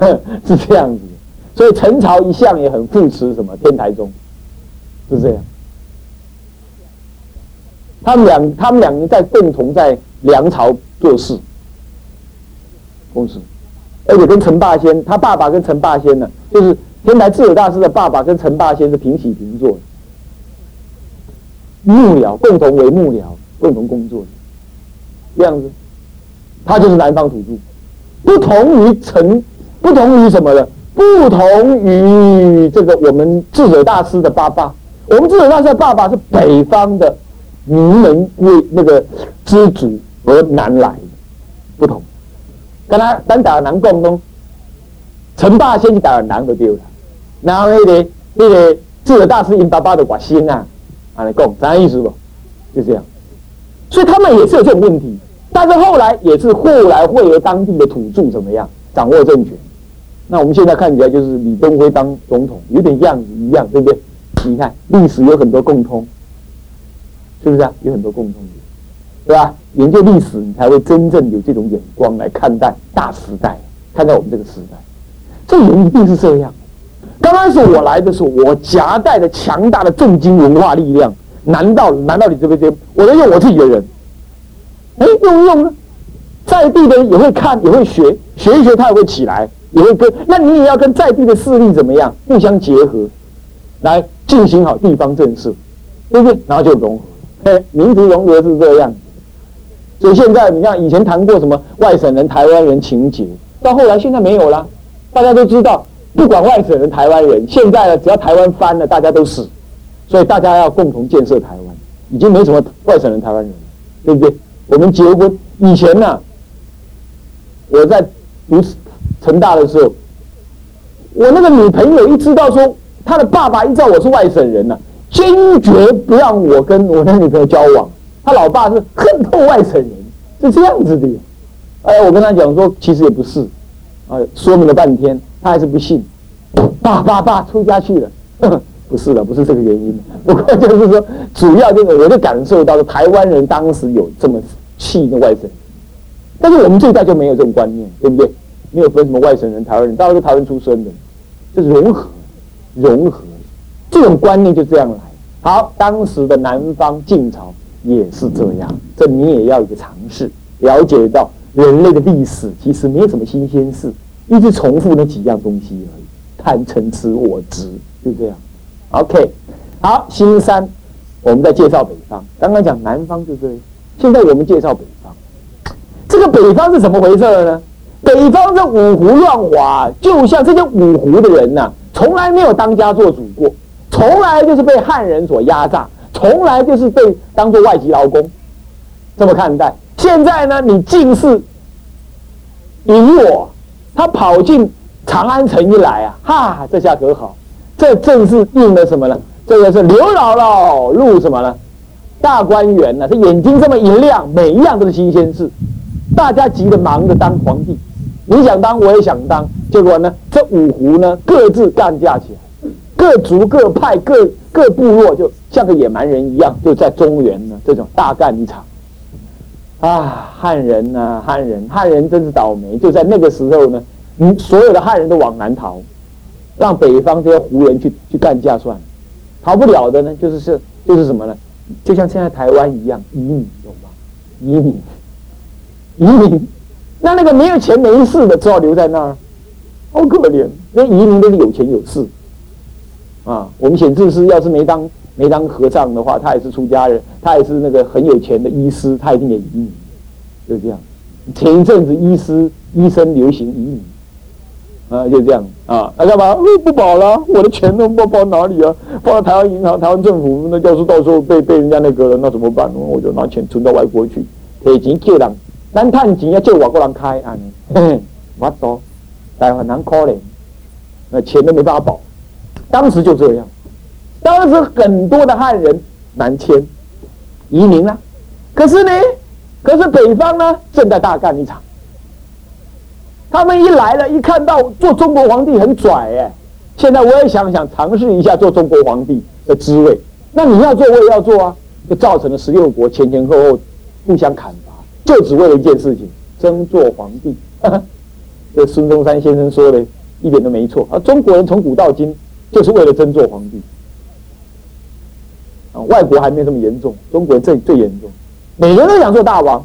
是这样子。所以陈朝一向也很扶持什么天台宗，是这样。他们两他们两人在共同在梁朝做事，公司，而且跟陈霸先，他爸爸跟陈霸先呢，就是天台智者大师的爸爸跟陈霸先是平起平坐的，幕僚共同为幕僚，共同工作，这样子，他就是南方土著，不同于陈，不同于什么呢？不同于这个我们智者大师的爸爸，我们智者大师的爸爸是北方的名门为那个知足而南来，不同。跟他单打南共东，陈霸先去打南就丢了，然后那个那个智者大师因爸爸的寡心啊，啊来共，啥意思不？就这样，所以他们也是有这种问题，但是后来也是后来会有当地的土著怎么样掌握政权。那我们现在看起来就是李登辉当总统，有点样子一样，对不对？你看历史有很多共通，是不是啊？有很多共通点，对吧？研究历史，你才会真正有这种眼光来看待大时代，看待我们这个时代。这人一定是这样。刚开始我来的时候，我夹带着强大的重金文化力量，难道难道你这边我在用我自己的人？哎，用用呢？在地的人也会看，也会学，学一学他也会起来。也会跟，那你也要跟在地的势力怎么样互相结合，来进行好地方政策，对不对？然后就融合，哎，民族融合是这样。所以现在你看，以前谈过什么外省人、台湾人情节，到后来现在没有了。大家都知道，不管外省人、台湾人，现在呢，只要台湾翻了，大家都死。所以大家要共同建设台湾，已经没什么外省人、台湾人了，对不对？我们结婚以前呢，我在读。成大的时候，我那个女朋友一知道说她的爸爸一知道我是外省人呢，坚决不让我跟我那女朋友交往。他老爸是恨透外省人，是这样子的。哎，我跟他讲说，其实也不是，啊，说明了半天，他还是不信。爸爸爸出家去了，不是了，不是这个原因。不过就是说，主要就是我就感受到了台湾人当时有这么气的外省人，但是我们这一代就没有这种观念，对不对？没有分什么外省人、台湾人，大家都台湾出生的，这是融合，融合，这种观念就这样来。好，当时的南方晋朝也是这样，这你也要一个尝试，了解到人类的历史其实没有什么新鲜事，一直重复那几样东西而已，贪嗔痴我执，就这样。OK，好，新三，我们在介绍北方，刚刚讲南方就这样，现在我们介绍北方，这个北方是怎么回事呢？北方这五胡乱华，就像这些五胡的人呐，从来没有当家做主过，从来就是被汉人所压榨，从来就是被当做外籍劳工，这么看待。现在呢，你进士引我，他跑进长安城一来啊，哈，这下可好，这正是应了什么呢？这个是刘姥姥入什么呢？大观园呢？这眼睛这么一亮，每一样都是新鲜事，大家急着忙着当皇帝。你想当，我也想当，结果呢？这五湖呢，各自干架起来，各族各派各各部落，就像个野蛮人一样，就在中原呢，这种大干一场。啊，汉人呐，汉人，汉人真是倒霉！就在那个时候呢，嗯，所有的汉人都往南逃，让北方这些胡人去去干架算了。逃不了的呢，就是是就是什么呢？就像现在台湾一样，移民，懂吗？移民，移民。那那个没有钱没势的，只好留在那儿，好可怜。那移民都是有钱有势，啊，我们显智师要是没当没当和尚的话，他也是出家人，他也是那个很有钱的医师，他一定也移民，就这样。前一阵子医师医生流行移民，啊，就这样啊，那干嘛？不保了，我的钱都不保哪里啊？放到台湾银行，台湾政府，那要是到时候被被人家那个了，那怎么办？我就拿钱存到外国去，给钱救人。咱探钱要借外国人开，安尼，我多，台湾人可怜，那钱都没办法保。当时就这样，当时很多的汉人南迁移民了，可是呢，可是北方呢正在大干一场。他们一来了，一看到做中国皇帝很拽哎，现在我也想想尝试一下做中国皇帝的滋味。那你要做，我也要做啊，就造成了十六国前前后后互相砍伐。就只为了一件事情，争做皇帝。这孙中山先生说的一点都没错啊！中国人从古到今就是为了争做皇帝啊！外国还没这么严重，中国最最严重，每个人都想做大王，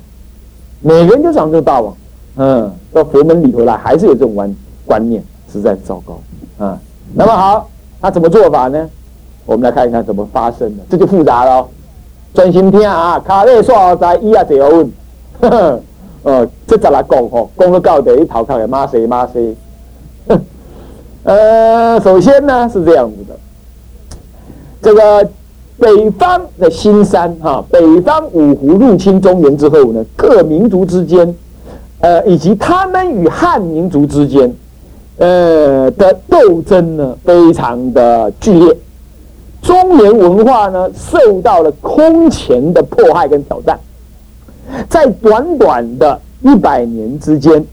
每个人都想做大王。嗯，到佛门里头来，还是有这种观观念，实在糟糕啊！那么好，他怎么做法呢？我们来看一看怎么发生的，这就复杂了。专心听啊，卡内说在一啊这问，呃，这再来讲吼，讲到到底头壳也骂谁骂谁。呃，首先呢是这样子的，这个北方的新山哈，北方五胡入侵中原之后呢，各民族之间。呃，以及他们与汉民族之间，呃的斗争呢，非常的剧烈。中原文化呢，受到了空前的迫害跟挑战。在短短的一百年之间，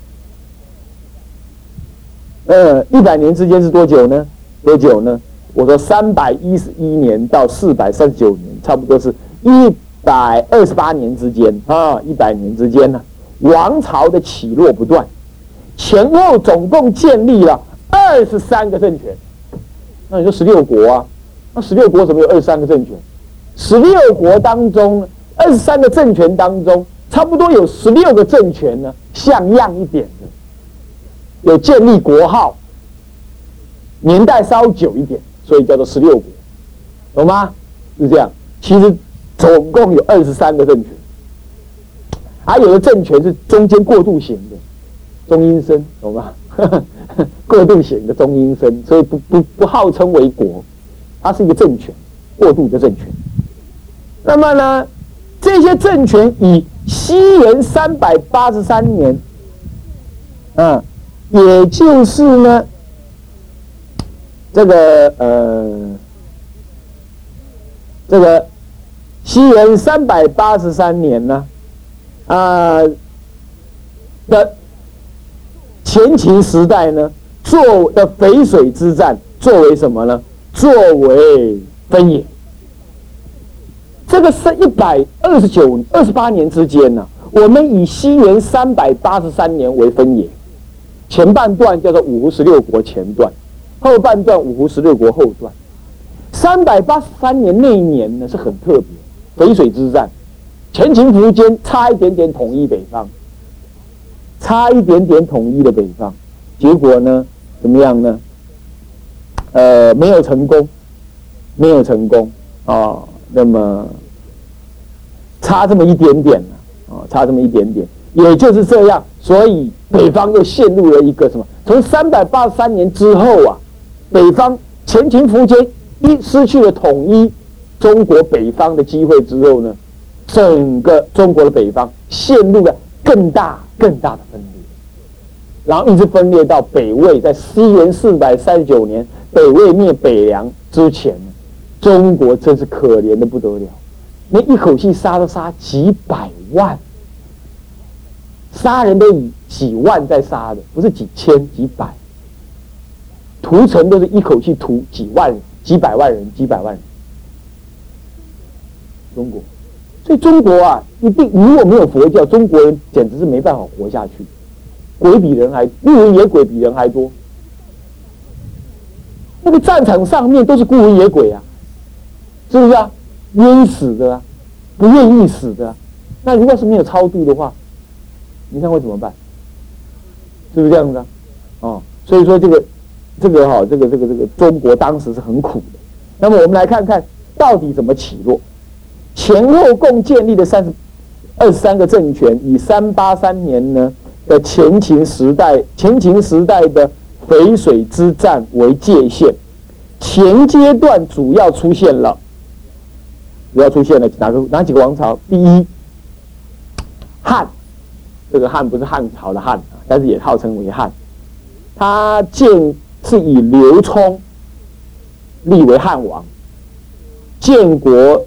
呃，一百年之间是多久呢？多久呢？我说三百一十一年到四百三十九年，差不多是一百二十八年之间啊，一百年之间呢。王朝的起落不断，前后总共建立了二十三个政权。那你说十六国啊？那十六国怎么有二十三个政权？十六国当中，二十三个政权当中，差不多有十六个政权呢，像样一点的，有建立国号，年代稍久一点，所以叫做十六国，懂吗？是这样。其实总共有二十三个政权。还有的政权是中间过渡型的，中阴身，懂吗？过渡型的中阴身，所以不不不号称为国，它是一个政权，过渡的政权。那么呢，这些政权以西元三百八十三年，嗯，也就是呢，这个呃，这个西元三百八十三年呢。啊的前秦时代呢，作的淝水之战作为什么呢？作为分野。这个是一百二十九、二十八年之间呢，我们以西元三百八十三年为分野，前半段叫做五胡十六国前段，后半段五胡十六国后段。三百八十三年那一年呢，是很特别，淝水之战。前秦苻坚差一点点统一北方，差一点点统一的北方，结果呢，怎么样呢？呃，没有成功，没有成功啊。那么差这么一点点？啊，差这么一点点，也就是这样。所以北方又陷入了一个什么？从三百八十三年之后啊，北方前秦苻坚一失去了统一中国北方的机会之后呢？整个中国的北方陷入了更大更大的分裂，然后一直分裂到北魏，在西元四百三十九年，北魏灭北凉之前，中国真是可怜的不得了，那一口气杀都杀几百万，杀人都以几万在杀的，不是几千几百，屠城都是一口气屠几万、几百万人、几百万人，中国。所以中国啊，一定如果没有佛教，中国人简直是没办法活下去。鬼比人还，孤魂野鬼比人还多。那个战场上面都是孤魂野鬼啊，是不是啊？冤死的啊，不愿意死的。那如果是没有超度的话，你看会怎么办？是不是这样子啊？哦，所以说这个这个哈，这个这个这个中国当时是很苦的。那么我们来看看到底怎么起落。前后共建立的三十二十三个政权，以三八三年呢的前秦时代，前秦时代的淝水之战为界限。前阶段主要出现了，主要出现了哪个哪几个王朝？第一，汉，这个汉不是汉朝的汉，但是也号称为汉。他建是以刘聪立为汉王，建国。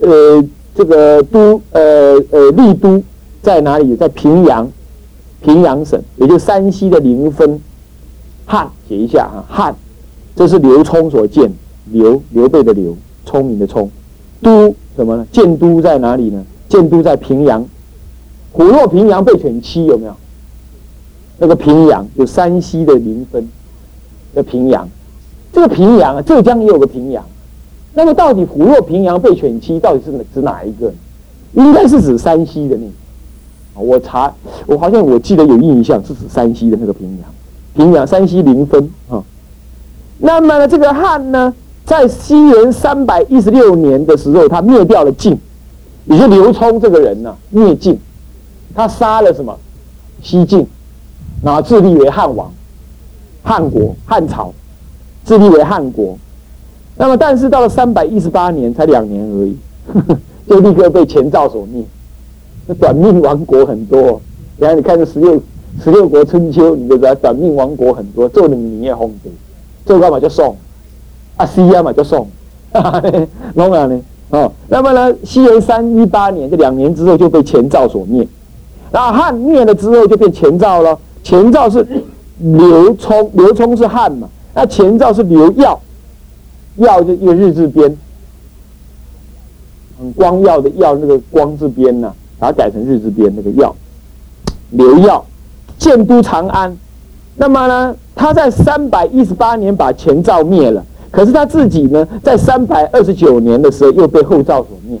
呃，这个都呃呃丽都在哪里？在平阳，平阳省，也就山西的临汾。汉写一下啊，汉，这是刘聪所建，刘刘备的刘，聪明的聪。都什么呢？建都在哪里呢？建都在平阳。虎落平阳被犬欺，有没有？那个平阳有山西的临汾的平阳，这个平阳啊，浙江也有个平阳。那么到底虎落平阳被犬欺，到底是指哪一个？应该是指山西的那个。我查，我好像我记得有印象是指山西的那个平阳，平阳山西临汾啊。那么，这个汉呢，在西元三百一十六年的时候，他灭掉了晋，也就刘聪这个人呢，灭晋，他杀了什么？西晋，然后自立为汉王，汉国汉朝，自立为汉国。那么，但是到了三百一十八年，才两年而已，就立刻被前赵所灭。那短命亡国很多。然后你看这十六十六国春秋，你就知道短命亡国很多。做的你也红的，做干嘛就送，啊西啊嘛就送，弄啊呢哦。那么呢，西元三一八年，这两年之后就被前赵所灭。那汉灭了之后，就变前赵了。前赵是刘聪，刘聪是汉嘛？那前赵是刘耀，耀就一个日字边，光耀的耀，那个光字边呢，把它改成日字边那个耀。刘耀建都长安，那么呢，他在三百一十八年把前赵灭了，可是他自己呢，在三百二十九年的时候又被后赵所灭，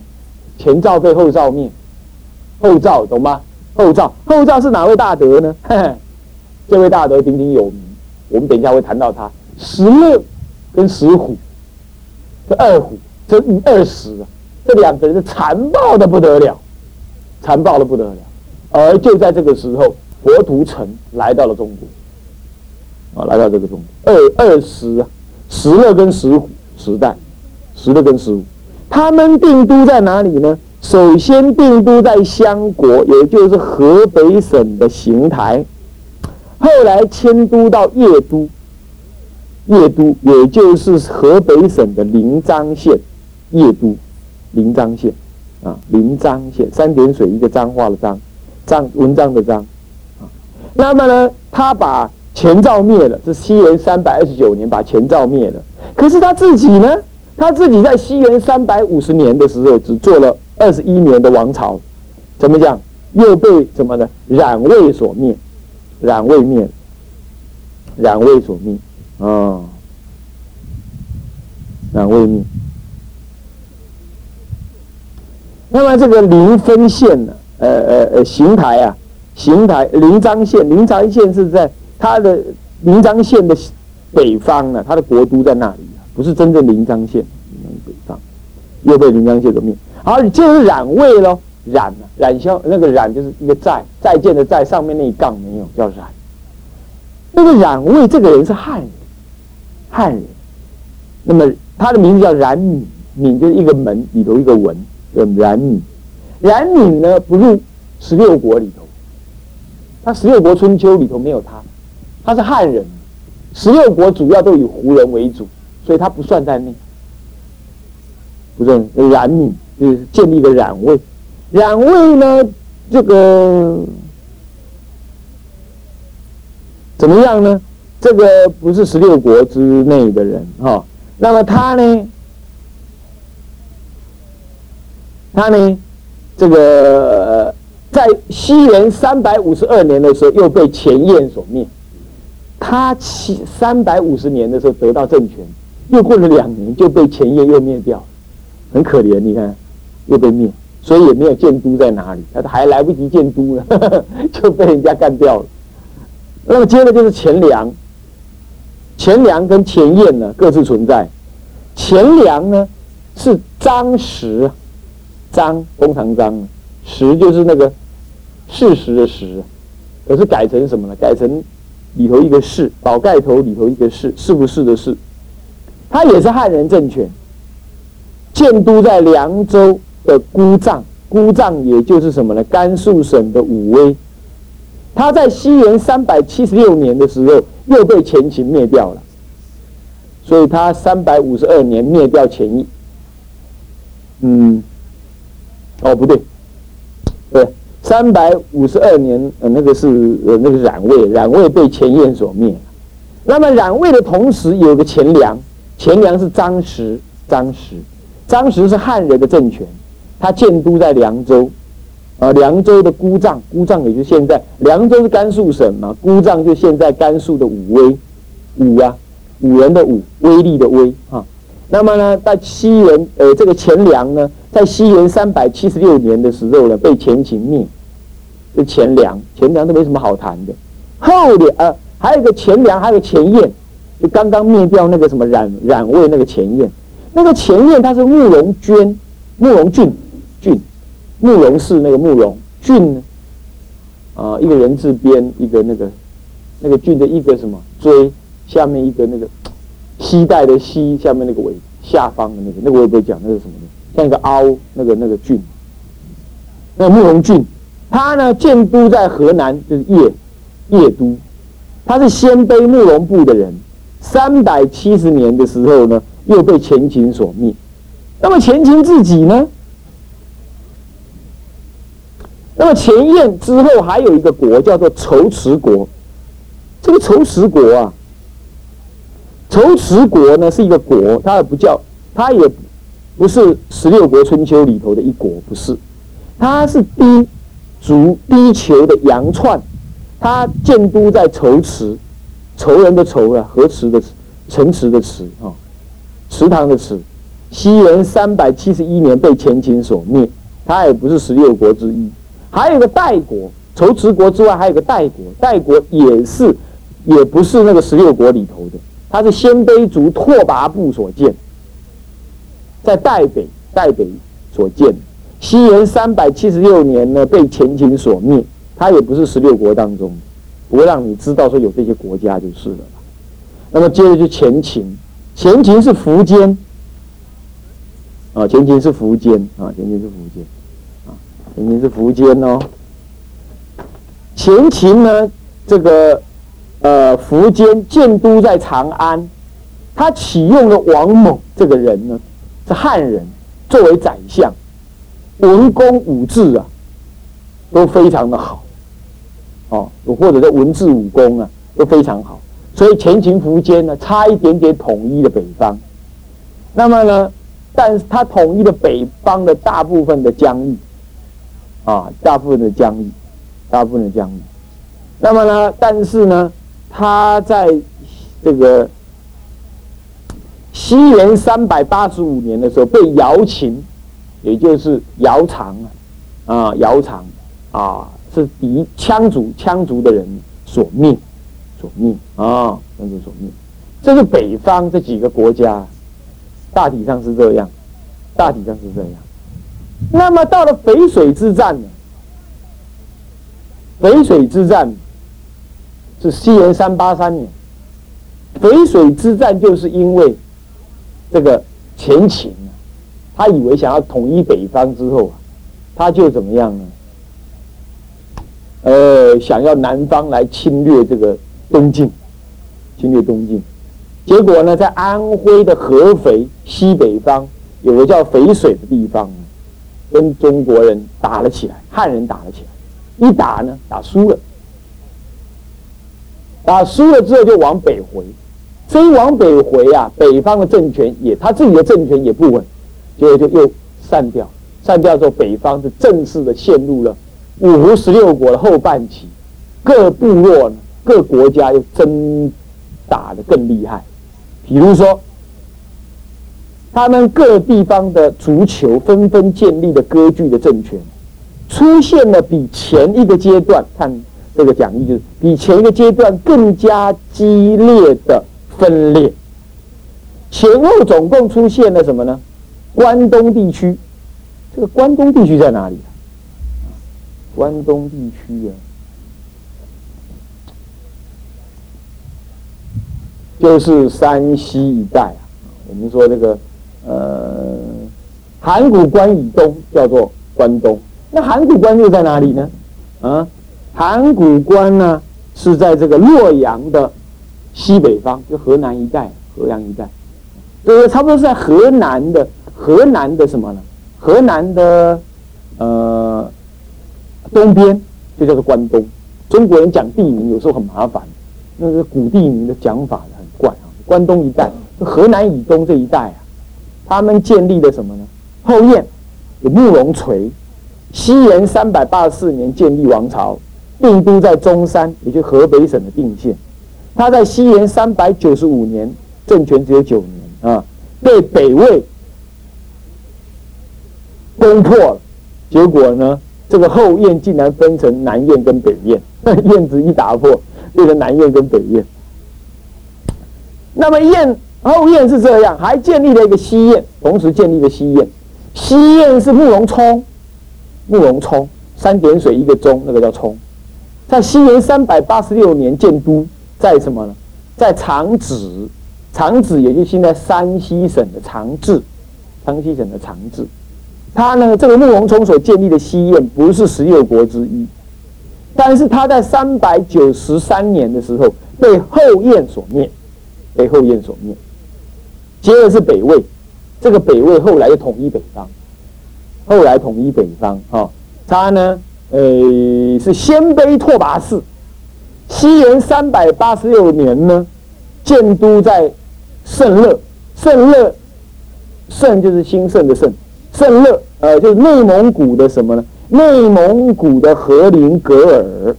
前赵被后赵灭，后赵懂吗？后赵，后赵是哪位大德呢？这位大德鼎鼎有名，我们等一下会谈到他。石勒跟石虎，这二虎，这二石啊，这两个人是残暴的不得了，残暴的不得了。而就在这个时候，佛图澄来到了中国，啊，来到这个中国。二二石啊，石勒跟石虎时代，石勒跟石虎，他们定都在哪里呢？首先定都在襄国，也就是河北省的邢台，后来迁都到叶都，叶都也就是河北省的临漳县，叶都，临漳县，啊，临漳县，三点水一个脏话的脏，脏文章的章，啊，那么呢，他把前赵灭了，是西元三百二十九年把前赵灭了，可是他自己呢，他自己在西元三百五十年的时候只做了。二十一年的王朝，怎么讲？又被什么呢？冉魏所灭，冉魏灭，冉魏所灭啊，冉魏灭。那么这个临汾县呢？呃呃呃，邢台啊，邢台临漳县，临漳县是在他的临漳县的北方呢，他的国都在那里，不是真正临漳县，北方又被临漳县所灭。好，就是冉魏喽，冉呢？冉消那个冉就是一个再再见的再，上面那一杠没有，叫冉。那个冉魏这个人是汉人，汉人。那么他的名字叫冉闵，闵就是一个门里头一个文，叫冉闵。冉闵呢不入十六国里头，他十六国春秋里头没有他，他是汉人。十六国主要都以胡人为主，所以他不算在内。不是冉闵。是建立个冉魏，冉魏呢，这个怎么样呢？这个不是十六国之内的人哈。那么他呢，他呢，这个在西元三百五十二年的时候又被前燕所灭。他七三百五十年的时候得到政权，又过了两年就被前燕又灭掉，很可怜，你看。又被灭，所以也没有建都在哪里，他还来不及建都呢，就被人家干掉了。那么接着就是钱粮，钱粮跟钱燕呢各自存在。钱粮呢是张实，张工长张，实就是那个事实的实，可是改成什么呢？改成里头一个是，宝盖头里头一个是，是不是的是？他也是汉人政权，建都在凉州。的姑丈，姑丈也就是什么呢？甘肃省的武威，他在西元三百七十六年的时候又被前秦灭掉了，所以他三百五十二年灭掉前一，嗯，哦不对，对，三百五十二年呃那个是呃那个冉魏，冉魏被前燕所灭，那么冉魏的同时有个钱粮，钱粮是张实，张实，张实是汉人的政权。他建都在凉州，啊，凉州的姑丈，姑丈也就现在凉州是甘肃省嘛，姑丈就现在甘肃的武威，武啊，武人的武，威力的威啊。那么呢，在西元呃这个钱粮呢，在西元三百七十六年的时候呢，被前秦灭。这钱粮，钱粮都没什么好谈的。后年呃，还有一个钱粮，还有个钱燕，就刚刚灭掉那个什么冉冉魏那个钱燕，那个钱燕他是慕容娟，慕容俊，俊。慕容氏那个慕容俊呢？啊，一个人字边，一个那个那个俊的一个什么锥，下面一个那个膝带的膝，下面那个尾下方的那个那个我也不会讲那是什么的，像一个凹那个那个郡，那个慕容俊，他呢建都在河南，就是叶叶都，他是鲜卑慕容部的人，三百七十年的时候呢，又被前秦所灭。那么前秦自己呢？那么前燕之后还有一个国叫做仇池国，这个仇池国啊，仇池国呢是一个国，它也不叫，它也不是十六国春秋里头的一国，不是，它是低族低丘的杨串，它建都在仇池，仇人的仇啊，河池的池城池的池啊，池塘的池，西元三百七十一年被前秦所灭，它也不是十六国之一。还有个代国，仇池国之外还有个代国，代国也是，也不是那个十六国里头的，它是鲜卑族拓跋部所建，在代北代北所建，西元三百七十六年呢被前秦所灭，它也不是十六国当中，不会让你知道说有这些国家就是了。那么接着就前秦，前秦是苻坚，啊，前秦是苻坚啊，前秦是苻坚。啊，前秦是苻坚哦，前秦呢，这个呃苻坚建都在长安，他启用了王猛这个人呢，是汉人，作为宰相，文功武治啊，都非常的好，哦，或者叫文治武功啊，都非常好，所以前秦苻坚呢，差一点点统一了北方，那么呢，但是他统一了北方的大部分的疆域。啊，大部分的疆域，大部分的疆域。那么呢？但是呢，他在这个西元三百八十五年的时候，被姚秦，也就是姚苌啊，啊，姚苌啊，是敌羌族羌族的人所灭，所灭啊，羌族所灭。这是北方这几个国家，大体上是这样，大体上是这样。那么到了淝水之战呢？淝水之战是西元三八三年。淝水之战就是因为这个前秦啊，他以为想要统一北方之后啊，他就怎么样呢？呃，想要南方来侵略这个东晋，侵略东晋。结果呢，在安徽的合肥西北方有个叫淝水的地方。跟中国人打了起来，汉人打了起来，一打呢，打输了，打输了之后就往北回，所以往北回啊，北方的政权也他自己的政权也不稳，结果就又散掉，散掉之后，北方是正式的陷入了五胡十六国的后半期，各部落，各国家又争打的更厉害，比如说。他们各地方的足球纷纷建立的割据的政权，出现了比前一个阶段看这个讲义就是比前一个阶段更加激烈的分裂。前后总共出现了什么呢？关东地区，这个关东地区在哪里啊？关东地区啊，就是山西一带啊。我们说这个。呃，函谷关以东叫做关东，那函谷关又在哪里呢？啊，函谷关呢是在这个洛阳的西北方，就河南一带，河阳一带，就是差不多是在河南的河南的什么呢？河南的呃东边就叫做关东。中国人讲地名有时候很麻烦，那个古地名的讲法很怪啊。关东一带，就河南以东这一带啊。他们建立的什么呢？后燕有慕容垂，西元三百八十四年建立王朝，定都在中山，也就河北省的定县。他在西元三百九十五年，政权只有九年啊，被北魏攻破了。结果呢，这个后燕竟然分成南燕跟北燕，燕子一打破，变成南燕跟北燕。那么燕后燕是这样，还建立了一个西燕，同时建立了西燕。西燕是慕容冲，慕容冲三点水一个中，那个叫冲，在西元三百八十六年建都，在什么呢？在长子，长子也就现在山西省的长治，山西省的长治。他呢，这个慕容冲所建立的西燕不是十六国之一，但是他在三百九十三年的时候被后燕所灭，被后燕所灭。接着是北魏。这个北魏后来又统一北方，后来统一北方啊，他呢，呃，是鲜卑拓跋氏，西元三百八十六年呢，建都在圣乐，圣乐，圣就是兴盛的盛，圣乐，呃，就是内蒙古的什么呢？内蒙古的和林格尔，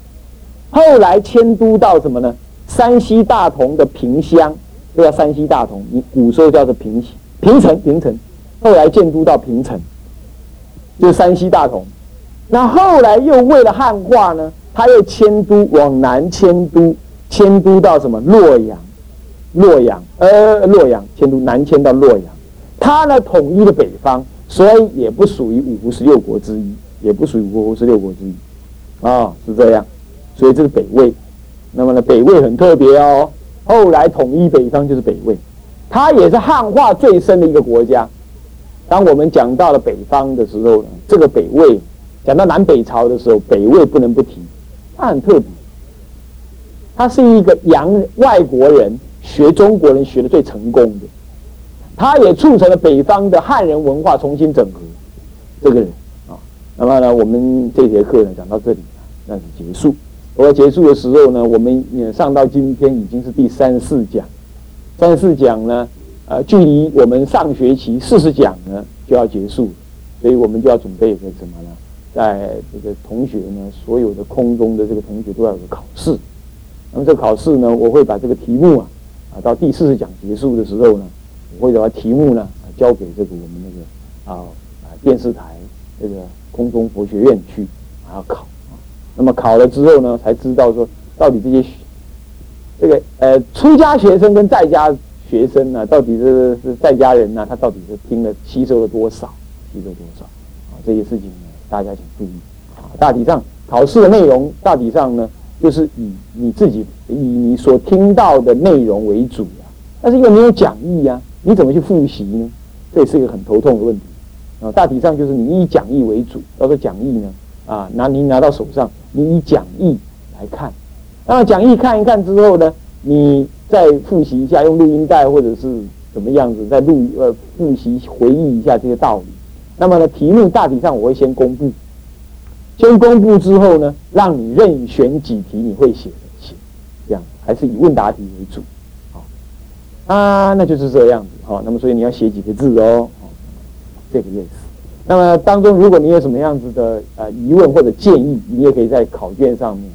后来迁都到什么呢？山西大同的平乡，这叫山西大同，你古时候叫做平。平城，平城，后来建都到平城，就山西大同。那后来又为了汉化呢，他又迁都往南迁都，迁都到什么洛阳？洛阳，呃，洛阳迁都南迁到洛阳。他呢统一了北方，所以也不属于五胡十六国之一，也不属于五胡十六国之一。啊，是这样。所以这是北魏。那么呢，北魏很特别哦。后来统一北方就是北魏。它也是汉化最深的一个国家。当我们讲到了北方的时候呢，这个北魏讲到南北朝的时候，北魏不能不提。他很特别，他是一个洋外国人学中国人学的最成功的，他也促成了北方的汉人文化重新整合。这个人啊，那么呢，我们这节课呢讲到这里，那是结束。我结束的时候呢，我们也上到今天已经是第三四讲。三十讲呢，呃，距离我们上学期四十讲呢就要结束，所以我们就要准备一个什么呢？在这个同学呢，所有的空中的这个同学都要有个考试。那么这个考试呢，我会把这个题目啊，啊，到第四十讲结束的时候呢，我会把题目呢交给这个我们那个啊啊电视台这个空中佛学院去啊考。那么考了之后呢，才知道说到底这些。这个呃，出家学生跟在家学生呢，到底是是在家人呢？他到底是听了吸收了多少？吸收多少？啊，这些事情呢，大家请注意。啊，大体上考试的内容，大体上呢，就是以你自己以你所听到的内容为主啊。但是又没有讲义啊，你怎么去复习呢？这也是一个很头痛的问题。啊，大体上就是你以讲义为主，到时候讲义呢，啊，拿你拿到手上，你以讲义来看。那讲义看一看之后呢，你再复习一下，用录音带或者是怎么样子，再录呃复习回忆一下这些道理。那么呢，题目大体上我会先公布，先公布之后呢，让你任选几题你会写的写，这样还是以问答题为主，好啊，那就是这样子哈。那么所以你要写几个字哦，这个意思。那么当中如果你有什么样子的呃疑问或者建议，你也可以在考卷上面。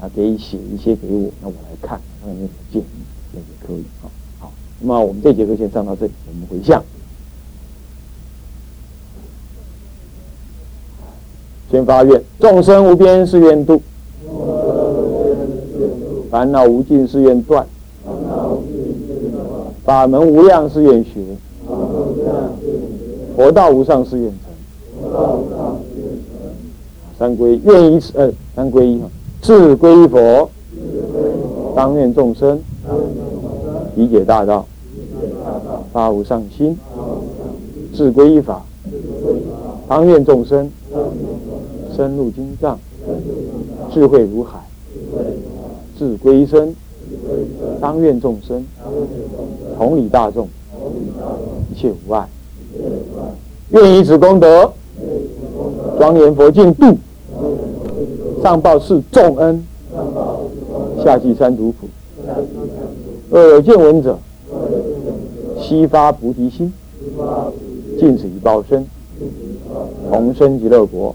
啊，可以写一些给我，那我来看，看有没有建议，那也可以啊。好，那么我们这节课先上到这里，我们回向。先发愿，众生无边誓愿度，烦恼无尽誓愿断，法门无量誓愿学，佛道无上誓愿成。三归愿以此，呃，三归一哈。自归依佛，当愿众生。理解大道，发无上心；自归依法，当愿众生。深入经藏，智慧如海；自归身，当愿众生同理大众，一切无碍。愿以此功德，庄严佛净土。上报是众恩，下济三途苦。若有见闻者，悉发菩提心，尽此一报身，同生极乐国。